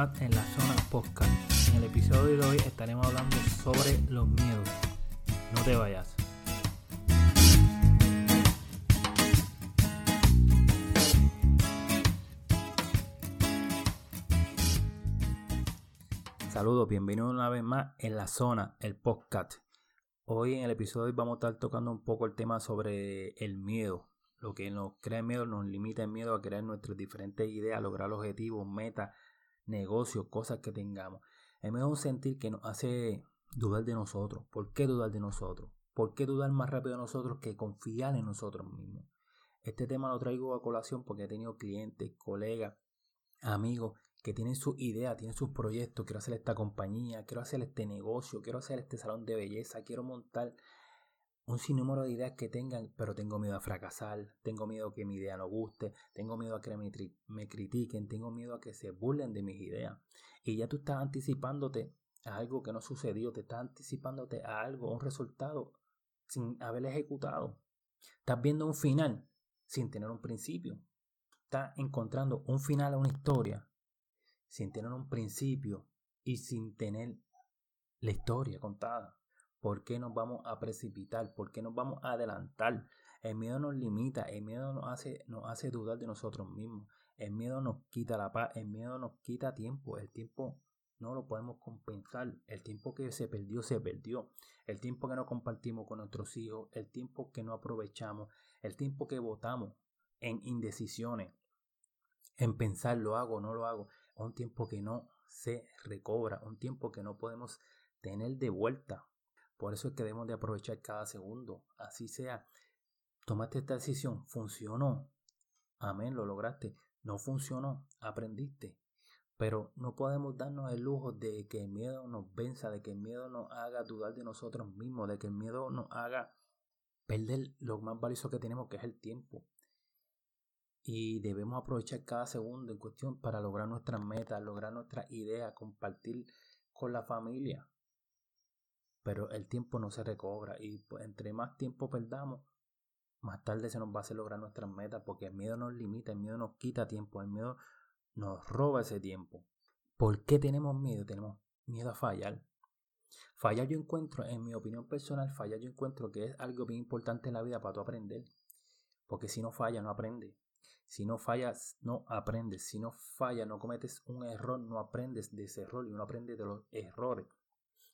en la zona podcast. En el episodio de hoy estaremos hablando sobre los miedos. No te vayas. Saludos, bienvenidos una vez más en la zona, el podcast. Hoy en el episodio vamos a estar tocando un poco el tema sobre el miedo. Lo que nos crea miedo nos limita el miedo a crear nuestras diferentes ideas, lograr objetivos, metas, negocios, cosas que tengamos. Es un sentir que nos hace dudar de nosotros. ¿Por qué dudar de nosotros? ¿Por qué dudar más rápido de nosotros que confiar en nosotros mismos? Este tema lo traigo a colación porque he tenido clientes, colegas, amigos que tienen sus ideas, tienen sus proyectos. Quiero hacer esta compañía, quiero hacer este negocio, quiero hacer este salón de belleza, quiero montar un sinnúmero de ideas que tengan, pero tengo miedo a fracasar, tengo miedo a que mi idea no guste, tengo miedo a que me, critiquen, tengo miedo a que se burlen de mis ideas. Y ya tú estás anticipándote a algo que no sucedió, te estás anticipándote a algo, a un resultado sin haber ejecutado. Estás viendo un final sin tener un principio. Estás encontrando un final a una historia sin tener un principio y sin tener la historia contada. ¿Por qué nos vamos a precipitar? ¿Por qué nos vamos a adelantar? El miedo nos limita, el miedo nos hace, nos hace dudar de nosotros mismos, el miedo nos quita la paz, el miedo nos quita tiempo, el tiempo no lo podemos compensar, el tiempo que se perdió, se perdió, el tiempo que no compartimos con nuestros hijos, el tiempo que no aprovechamos, el tiempo que votamos en indecisiones, en pensar lo hago o no lo hago, un tiempo que no se recobra, un tiempo que no podemos tener de vuelta. Por eso es que debemos de aprovechar cada segundo. Así sea, tomaste esta decisión, funcionó. Amén, lo lograste. No funcionó, aprendiste. Pero no podemos darnos el lujo de que el miedo nos venza, de que el miedo nos haga dudar de nosotros mismos, de que el miedo nos haga perder lo más valioso que tenemos, que es el tiempo. Y debemos aprovechar cada segundo en cuestión para lograr nuestras metas, lograr nuestras ideas, compartir con la familia pero el tiempo no se recobra y pues, entre más tiempo perdamos, más tarde se nos va a hacer lograr nuestras metas porque el miedo nos limita, el miedo nos quita tiempo, el miedo nos roba ese tiempo. ¿Por qué tenemos miedo? Tenemos miedo a fallar. Fallar yo encuentro, en mi opinión personal, fallar yo encuentro que es algo bien importante en la vida para tu aprender. Porque si no falla, no aprende. Si no fallas, no aprendes. Si no falla, no cometes un error, no aprendes de ese error y uno aprende de los errores.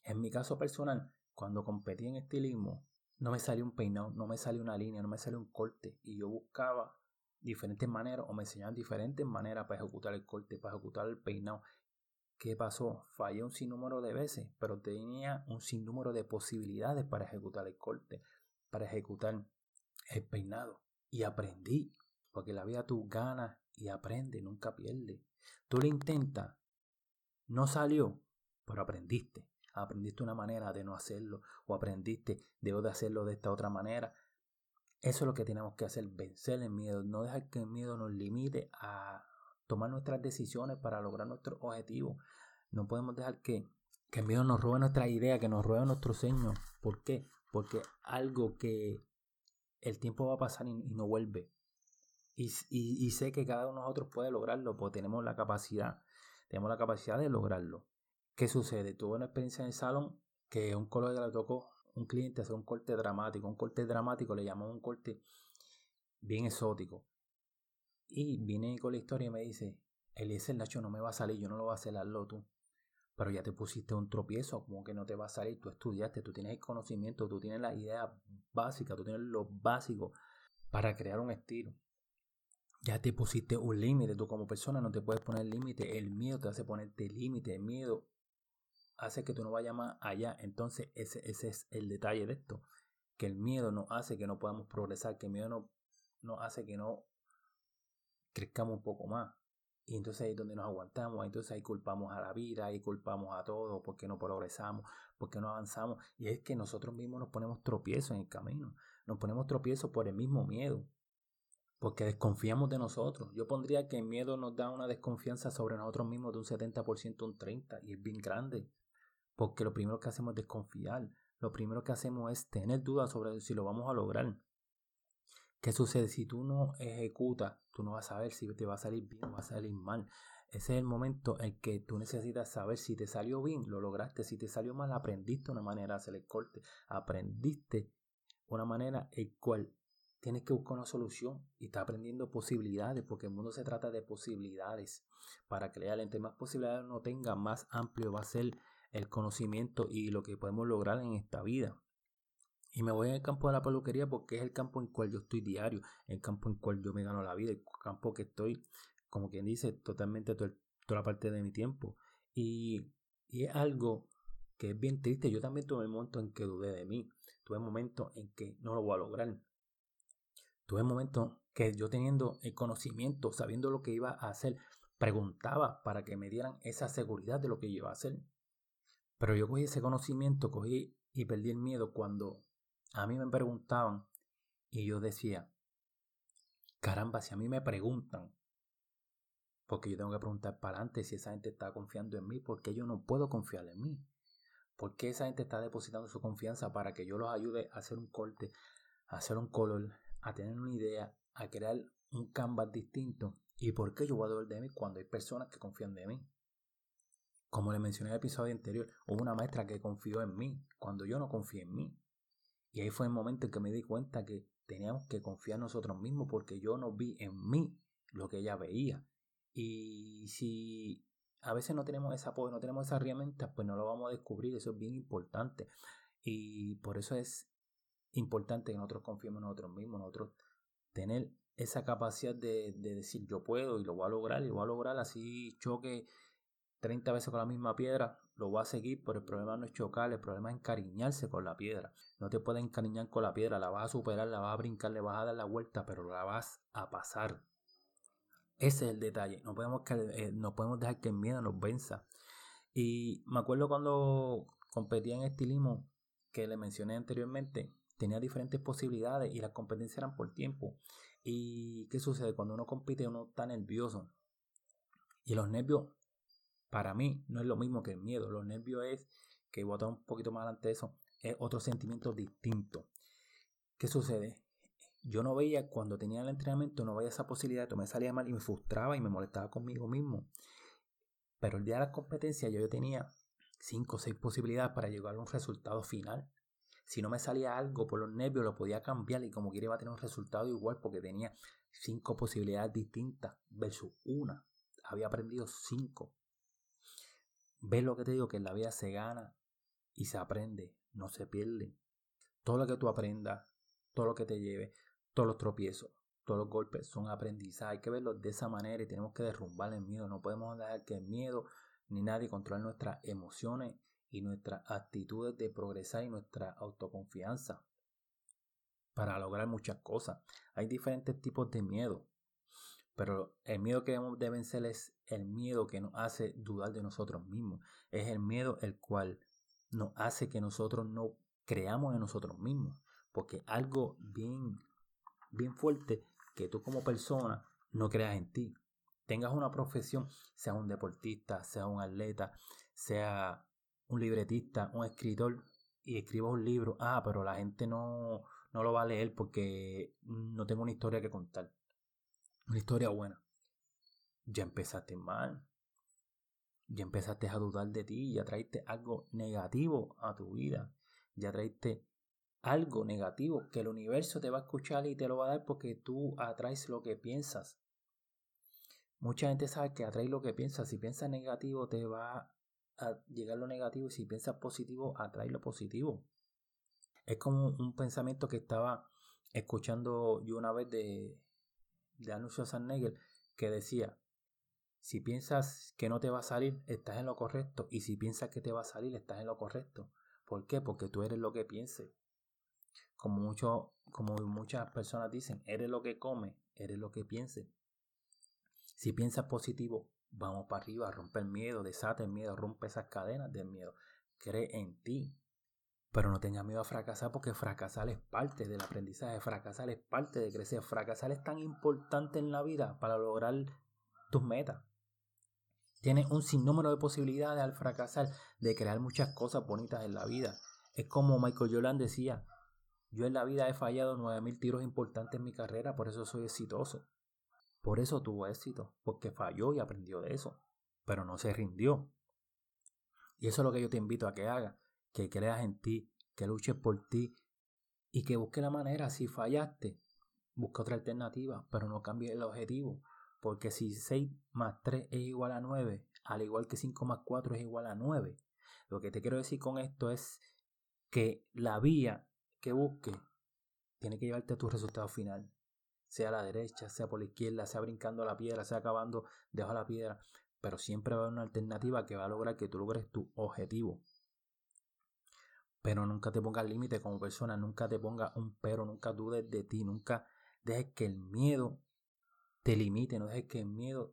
En mi caso personal, cuando competí en estilismo, no me salió un peinado, no me salió una línea, no me salió un corte. Y yo buscaba diferentes maneras o me enseñaban diferentes maneras para ejecutar el corte, para ejecutar el peinado. ¿Qué pasó? Fallé un sinnúmero de veces, pero tenía un sinnúmero de posibilidades para ejecutar el corte, para ejecutar el peinado. Y aprendí, porque la vida tú ganas y aprende, nunca pierde. Tú lo intentas, no salió, pero aprendiste aprendiste una manera de no hacerlo o aprendiste debo de hacerlo de esta otra manera. Eso es lo que tenemos que hacer, vencer el miedo, no dejar que el miedo nos limite a tomar nuestras decisiones para lograr nuestros objetivos. No podemos dejar que, el miedo nos robe nuestra idea, que nos robe nuestro sueño. ¿Por qué? Porque algo que el tiempo va a pasar y, no vuelve. Y, y, y, sé que cada uno de nosotros puede lograrlo, porque tenemos la capacidad, tenemos la capacidad de lograrlo. ¿Qué sucede? Tuve una experiencia en el salón que un colega le tocó un cliente hacer un corte dramático. Un corte dramático le llamó un corte bien exótico. Y vine con la historia y me dice, Eliezer Nacho no me va a salir, yo no lo voy a hacer, hazlo tú. Pero ya te pusiste un tropiezo, como que no te va a salir, tú estudiaste, tú tienes el conocimiento, tú tienes la idea básica, tú tienes lo básico para crear un estilo. Ya te pusiste un límite, tú como persona no te puedes poner límite, el miedo te hace ponerte límite, el miedo hace que tú no vayas más allá. Entonces ese, ese es el detalle de esto. Que el miedo nos hace que no podamos progresar, que el miedo no, nos hace que no crezcamos un poco más. Y entonces ahí es donde nos aguantamos, entonces ahí culpamos a la vida, ahí culpamos a todo, porque no progresamos, porque no avanzamos. Y es que nosotros mismos nos ponemos tropiezos en el camino, nos ponemos tropiezos por el mismo miedo, porque desconfiamos de nosotros. Yo pondría que el miedo nos da una desconfianza sobre nosotros mismos de un 70% un 30% y es bien grande. Porque lo primero que hacemos es desconfiar. Lo primero que hacemos es tener dudas sobre si lo vamos a lograr. ¿Qué sucede? Si tú no ejecutas, tú no vas a saber si te va a salir bien o va a salir mal. Ese es el momento en que tú necesitas saber si te salió bien, lo lograste. Si te salió mal, aprendiste una manera de hacer el corte. Aprendiste una manera en cual tienes que buscar una solución y estás aprendiendo posibilidades, porque el mundo se trata de posibilidades. Para crear, entre más posibilidades uno tenga, más amplio va a ser el conocimiento y lo que podemos lograr en esta vida. Y me voy al campo de la peluquería porque es el campo en cual yo estoy diario, el campo en cual yo me gano la vida, el campo que estoy, como quien dice, totalmente toda la parte de mi tiempo. Y, y es algo que es bien triste. Yo también tuve momentos en que dudé de mí, tuve momentos en que no lo voy a lograr. Tuve momentos que yo teniendo el conocimiento, sabiendo lo que iba a hacer, preguntaba para que me dieran esa seguridad de lo que iba a hacer. Pero yo cogí ese conocimiento, cogí y perdí el miedo cuando a mí me preguntaban y yo decía, caramba, si a mí me preguntan, porque yo tengo que preguntar para adelante si esa gente está confiando en mí, porque yo no puedo confiar en mí. ¿Por qué esa gente está depositando su confianza para que yo los ayude a hacer un corte, a hacer un color, a tener una idea, a crear un canvas distinto? ¿Y por qué yo voy a doler de mí cuando hay personas que confían de mí? Como le mencioné en el episodio anterior, hubo una maestra que confió en mí cuando yo no confié en mí. Y ahí fue el momento en que me di cuenta que teníamos que confiar en nosotros mismos porque yo no vi en mí lo que ella veía. Y si a veces no tenemos ese apoyo, no tenemos esa herramienta, pues no lo vamos a descubrir. Eso es bien importante. Y por eso es importante que nosotros confiemos en nosotros mismos, nosotros tener esa capacidad de, de decir yo puedo y lo voy a lograr y lo voy a lograr así choque 30 veces con la misma piedra, lo va a seguir, pero el problema no es chocar, el problema es encariñarse con la piedra. No te puedes encariñar con la piedra, la vas a superar, la vas a brincar, le vas a dar la vuelta, pero la vas a pasar. Ese es el detalle. No podemos, eh, no podemos dejar que el miedo nos venza. Y me acuerdo cuando competía en estilismo, que le mencioné anteriormente, tenía diferentes posibilidades y las competencias eran por tiempo. ¿Y qué sucede? Cuando uno compite, uno está nervioso. Y los nervios para mí no es lo mismo que el miedo. Los nervios es, que voy a un poquito más adelante de eso, es otro sentimiento distinto. ¿Qué sucede? Yo no veía, cuando tenía el entrenamiento, no veía esa posibilidad, me salía mal y me frustraba y me molestaba conmigo mismo. Pero el día de la competencia yo tenía cinco o seis posibilidades para llegar a un resultado final. Si no me salía algo por los nervios, lo podía cambiar y como quiera iba a tener un resultado igual porque tenía cinco posibilidades distintas versus una. Había aprendido cinco. ¿Ves lo que te digo? Que en la vida se gana y se aprende, no se pierde. Todo lo que tú aprendas, todo lo que te lleve, todos los tropiezos, todos los golpes son aprendizaje. Hay que verlo de esa manera y tenemos que derrumbar el miedo. No podemos dejar que el miedo ni nadie controle nuestras emociones y nuestras actitudes de progresar y nuestra autoconfianza para lograr muchas cosas. Hay diferentes tipos de miedo. Pero el miedo que debemos de vencer es el miedo que nos hace dudar de nosotros mismos. Es el miedo el cual nos hace que nosotros no creamos en nosotros mismos. Porque algo bien, bien fuerte que tú como persona no creas en ti. Tengas una profesión, sea un deportista, sea un atleta, sea un libretista, un escritor y escriba un libro. Ah, pero la gente no, no lo va a leer porque no tengo una historia que contar. Una historia buena. Ya empezaste mal. Ya empezaste a dudar de ti. Ya traiste algo negativo a tu vida. Ya traiste algo negativo que el universo te va a escuchar y te lo va a dar porque tú atraes lo que piensas. Mucha gente sabe que atrae lo que piensas. Si piensas negativo, te va a llegar lo negativo. Y si piensas positivo, atrae lo positivo. Es como un pensamiento que estaba escuchando yo una vez de, de Anuncio Nagel que decía, si piensas que no te va a salir, estás en lo correcto. Y si piensas que te va a salir, estás en lo correcto. ¿Por qué? Porque tú eres lo que pienses. Como, mucho, como muchas personas dicen, eres lo que comes, eres lo que pienses. Si piensas positivo, vamos para arriba, rompe el miedo, desata el miedo, rompe esas cadenas del miedo. Cree en ti. Pero no tengas miedo a fracasar porque fracasar es parte del aprendizaje, fracasar es parte de crecer, fracasar es tan importante en la vida para lograr tus metas. Tienes un sinnúmero de posibilidades al fracasar de crear muchas cosas bonitas en la vida. Es como Michael Jordan decía, Yo en la vida he fallado 9000 tiros importantes en mi carrera, por eso soy exitoso. Por eso tuvo éxito, porque falló y aprendió de eso, pero no se rindió. Y eso es lo que yo te invito a que hagas, que creas en ti, que luches por ti y que busques la manera, si fallaste, busca otra alternativa, pero no cambie el objetivo, porque si 6 más 3 es igual a 9, al igual que 5 más 4 es igual a 9, lo que te quiero decir con esto es que la vía que busques tiene que llevarte a tu resultado final, sea a la derecha, sea por la izquierda, sea brincando la piedra, sea acabando debajo de la piedra, pero siempre va a haber una alternativa que va a lograr que tú logres tu objetivo. Pero nunca te pongas límite como persona, nunca te pongas un pero, nunca dudes de ti, nunca dejes que el miedo te limite, no dejes que el miedo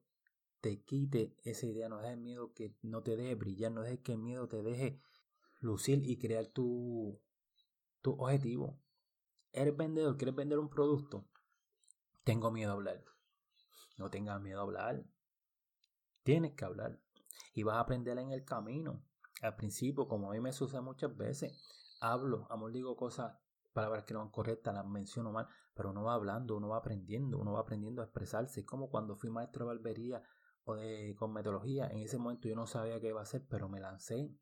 te quite esa idea, no dejes el miedo que no te deje brillar, no dejes que el miedo te deje lucir y crear tu, tu objetivo. ¿Eres vendedor? ¿Quieres vender un producto? Tengo miedo a hablar. No tengas miedo a hablar. Tienes que hablar. Y vas a aprender en el camino. Al principio, como a mí me sucede muchas veces, hablo, amor, digo cosas, palabras que no van correctas, las menciono mal, pero uno va hablando, uno va aprendiendo, uno va aprendiendo a expresarse. Es como cuando fui maestro de barbería o de cosmetología, en ese momento yo no sabía qué iba a hacer, pero me lancé.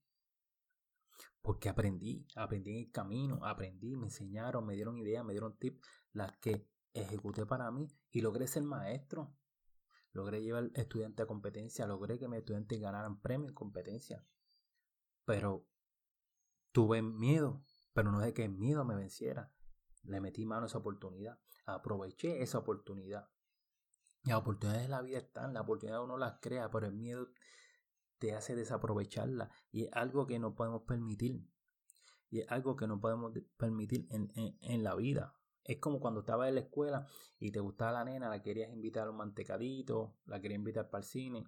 Porque aprendí, aprendí en el camino, aprendí, me enseñaron, me dieron ideas, me dieron tips, las que ejecuté para mí y logré ser maestro. Logré llevar estudiante a competencia, logré que mis estudiantes ganaran premios en competencia. Pero tuve miedo, pero no de que el miedo me venciera. Le metí mano a esa oportunidad, aproveché esa oportunidad. Las oportunidades de la vida están, la oportunidad uno las crea, pero el miedo te hace desaprovecharla y es algo que no podemos permitir. Y es algo que no podemos permitir en, en la vida. Es como cuando estabas en la escuela y te gustaba la nena, la querías invitar a un mantecadito, la querías invitar para el cine.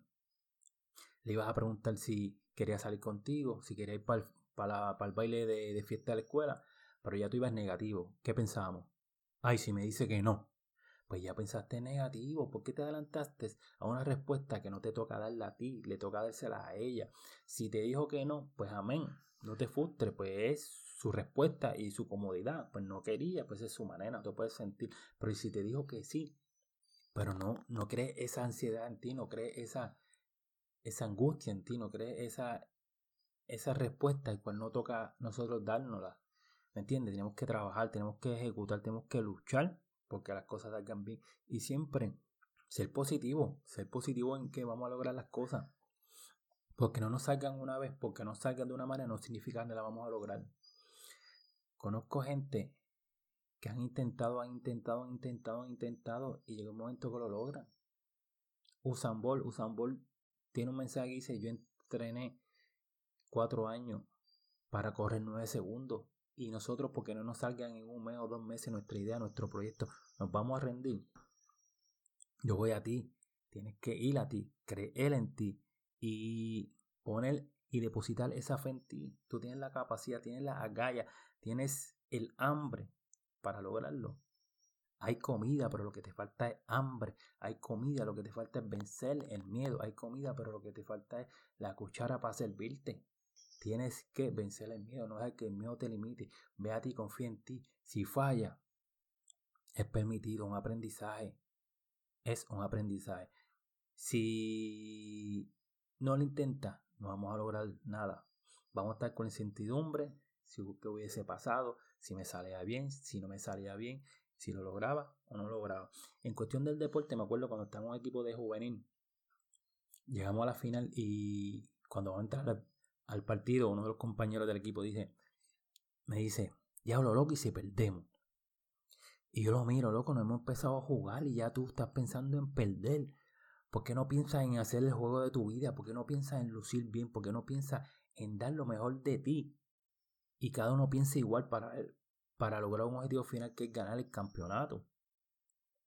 Le ibas a preguntar si quería salir contigo, si quería ir para el, el baile de, de, fiesta de la escuela, pero ya tú ibas negativo. ¿Qué pensábamos? Ay, si me dice que no. Pues ya pensaste negativo. ¿Por qué te adelantaste a una respuesta que no te toca darla a ti? Le toca dársela a ella. Si te dijo que no, pues amén. No te frustres, pues es su respuesta y su comodidad. Pues no quería, pues es su manera, tú puedes sentir. Pero si te dijo que sí, pero no, no crees esa ansiedad en ti, no crees esa, esa angustia en ti, no crees esa, esa respuesta y cual no toca nosotros dárnosla. ¿Me entiendes? Tenemos que trabajar, tenemos que ejecutar, tenemos que luchar porque las cosas salgan bien. Y siempre ser positivo, ser positivo en que vamos a lograr las cosas. Porque no nos salgan una vez, porque no salgan de una manera, no significa que la vamos a lograr. Conozco gente que han intentado, han intentado, han intentado, han intentado y llega un momento que lo logran. Usan Ball, Usan Ball tiene un mensaje que dice, yo entrené cuatro años para correr nueve segundos y nosotros porque no nos salgan en un mes o dos meses nuestra idea, nuestro proyecto, nos vamos a rendir. Yo voy a ti, tienes que ir a ti, creer en ti y poner y depositar esa fe en ti. Tú tienes la capacidad, tienes la agallas, tienes el hambre para lograrlo. Hay comida, pero lo que te falta es hambre. Hay comida, lo que te falta es vencer el miedo. Hay comida, pero lo que te falta es la cuchara para servirte. Tienes que vencer el miedo, no dejes que el miedo te limite. Ve a ti, confía en ti. Si falla, es permitido un aprendizaje. Es un aprendizaje. Si no lo intentas, no vamos a lograr nada. Vamos a estar con incertidumbre, si qué hubiese pasado, si me salía bien, si no me salía bien, si lo lograba o no lo lograba. En cuestión del deporte, me acuerdo cuando estaba en un equipo de juvenil, llegamos a la final y cuando vamos a entrar al, partido, uno de los compañeros del equipo dice, me dice, diablo loco y si perdemos. Y yo lo miro, loco, no hemos empezado a jugar y ya tú estás pensando en perder. ¿Por qué no piensas en hacer el juego de tu vida? ¿Por qué no piensas en lucir bien? ¿Por qué no piensas en dar lo mejor de ti? Y cada uno piensa igual para, para lograr un objetivo final que es ganar el campeonato.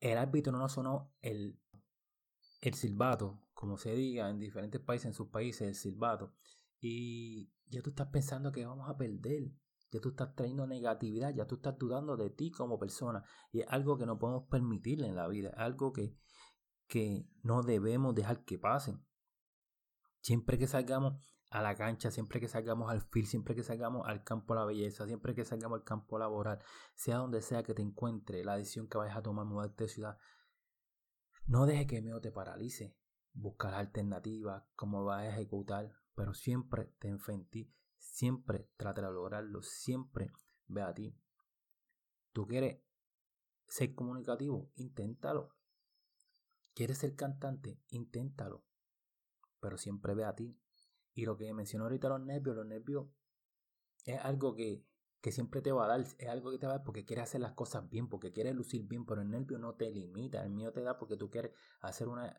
El árbitro no sonó el, el silbato, como se diga en diferentes países, en sus países, el silbato. Y ya tú estás pensando que vamos a perder. Ya tú estás trayendo negatividad, ya tú estás dudando de ti como persona. Y es algo que no podemos permitirle en la vida. Es algo que, que no debemos dejar que pasen. Siempre que salgamos a la cancha, siempre que salgamos al field, siempre que salgamos al campo de la belleza, siempre que salgamos al campo laboral, sea donde sea que te encuentre, la decisión que vayas a tomar, mudarte de ciudad, no deje que el miedo te paralice. Buscar alternativas, cómo vas a ejecutar, pero siempre te enfrente, siempre trata de lograrlo, siempre ve a ti. ¿Tú quieres ser comunicativo? Inténtalo. ¿Quieres ser cantante? Inténtalo. Pero siempre ve a ti. Y lo que mencionó ahorita los nervios, los nervios es algo que, que siempre te va a dar, es algo que te va a dar porque quieres hacer las cosas bien, porque quieres lucir bien, pero el nervio no te limita, el miedo te da porque tú quieres hacer una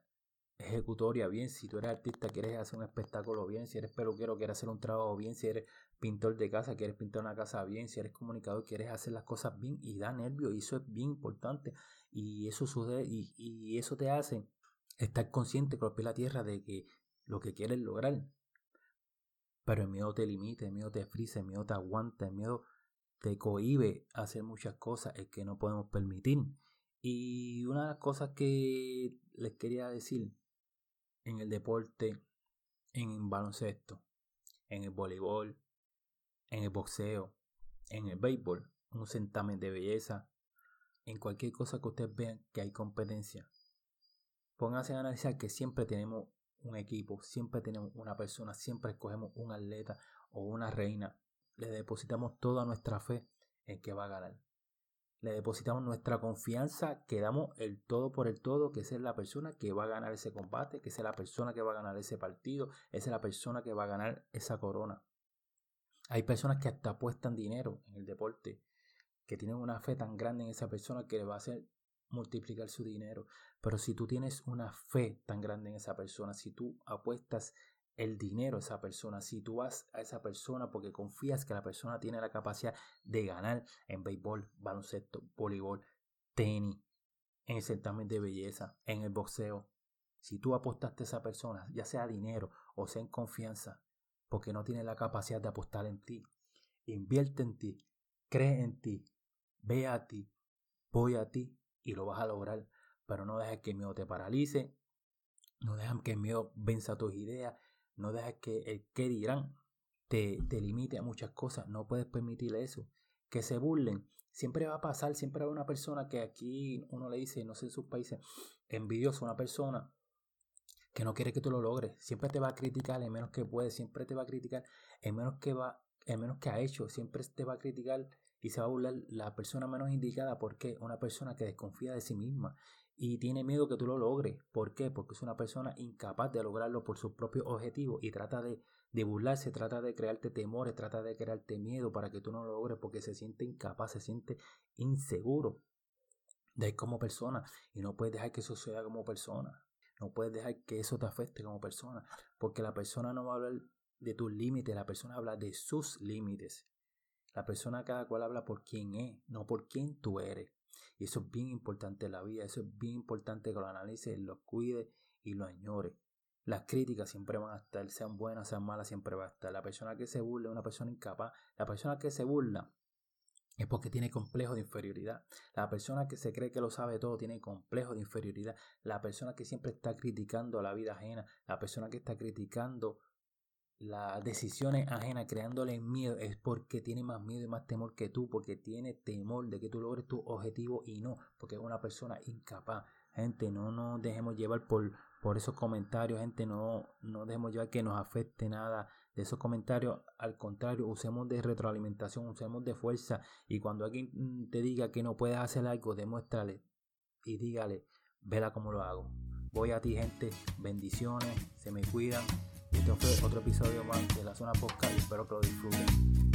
ejecutoria bien, si tú eres artista quieres hacer un espectáculo bien, si eres peluquero quieres hacer un trabajo bien, si eres pintor de casa quieres pintar una casa bien, si eres comunicador quieres hacer las cosas bien y da nervio y eso es bien importante y eso sucede y, eso te hace estar consciente con la tierra de que lo que quieres lograr pero el miedo te limita, el miedo te frisa, el miedo te aguanta, el miedo te cohibe hacer muchas cosas el que no podemos permitir. Y una de las cosas que les quería decir en el deporte, en el baloncesto, en el voleibol, en el boxeo, en el béisbol, un certamen de belleza, en cualquier cosa que ustedes vean que hay competencia. Pónganse a analizar que siempre tenemos un equipo, siempre tenemos una persona, siempre escogemos un atleta o una reina. Le depositamos toda nuestra fe en que va a ganar. Le depositamos nuestra confianza, que damos el todo por el todo, que es la persona que va a ganar ese combate, que es la persona que va a ganar ese partido, es la persona que va a ganar esa corona. Hay personas que hasta apuestan dinero en el deporte, que tienen una fe tan grande en esa persona que le va a hacer multiplicar su dinero. Pero si tú tienes una fe tan grande en esa persona, si tú apuestas el dinero a esa persona, si tú vas a esa persona porque confías que la persona tiene la capacidad de ganar en béisbol, baloncesto, voleibol, tenis, en el certamen de belleza, en el boxeo, si tú apostaste a esa persona, ya sea dinero o sea en confianza, porque no tiene la capacidad de apostar en ti, invierte en ti, cree en ti, ve a ti, voy a ti y lo vas a lograr. Pero no dejes que el miedo te paralice, no dejes que el miedo venza tus ideas, no dejes que el que dirán te, te limite a muchas cosas. No puedes permitirle eso. Que se burlen. Siempre va a pasar, siempre hay una persona que aquí uno le dice, no sé en sus países, envidioso, una persona que no quiere que tú lo logres. Siempre te va a criticar en menos que puede, siempre te va a criticar en menos que va, en menos que ha hecho, siempre te va a criticar y se va a burlar la persona menos indicada. ¿Por qué? Una persona que desconfía de sí misma y tiene miedo que tú lo logres. ¿Por qué? Porque es una persona incapaz de lograrlo por sus propios objetivos y trata de, de burlarse, trata de crearte temores, trata de crearte miedo para que tú no lo logres porque se siente incapaz, se siente inseguro de como persona y no puedes dejar que eso sea como persona. No puedes dejar que eso te afecte como persona, porque la persona no va a hablar de tus límites, la persona habla de sus límites. La persona cada cual habla por quién es, no por quién tú eres. Y eso es bien importante en la vida, eso es bien importante que lo analices, lo cuide y lo añore. Las críticas siempre van a estar, sean buenas, sean malas, siempre va a estar. La persona que se burla es una persona incapaz. La persona que se burla es porque tiene complejo de inferioridad. La persona que se cree que lo sabe todo tiene complejo de inferioridad. La persona que siempre está criticando la vida ajena, la persona que está criticando las decisiones ajenas, creándole miedo, es porque tiene más miedo y más temor que tú, porque tiene temor de que tú logres tu objetivo y no, porque es una persona incapaz. Gente, no nos dejemos llevar por, por esos comentarios, gente, no, no dejemos llevar que nos afecte nada de esos comentarios. Al contrario, usemos de retroalimentación, usemos de fuerza. Y cuando alguien mm, te diga que no puedes hacer algo, demuéstrale y dígale, vela cómo lo hago. Voy a ti, gente. Bendiciones. Se me cuidan. Este fue otro episodio más de la zona podcast y espero que lo disfruten.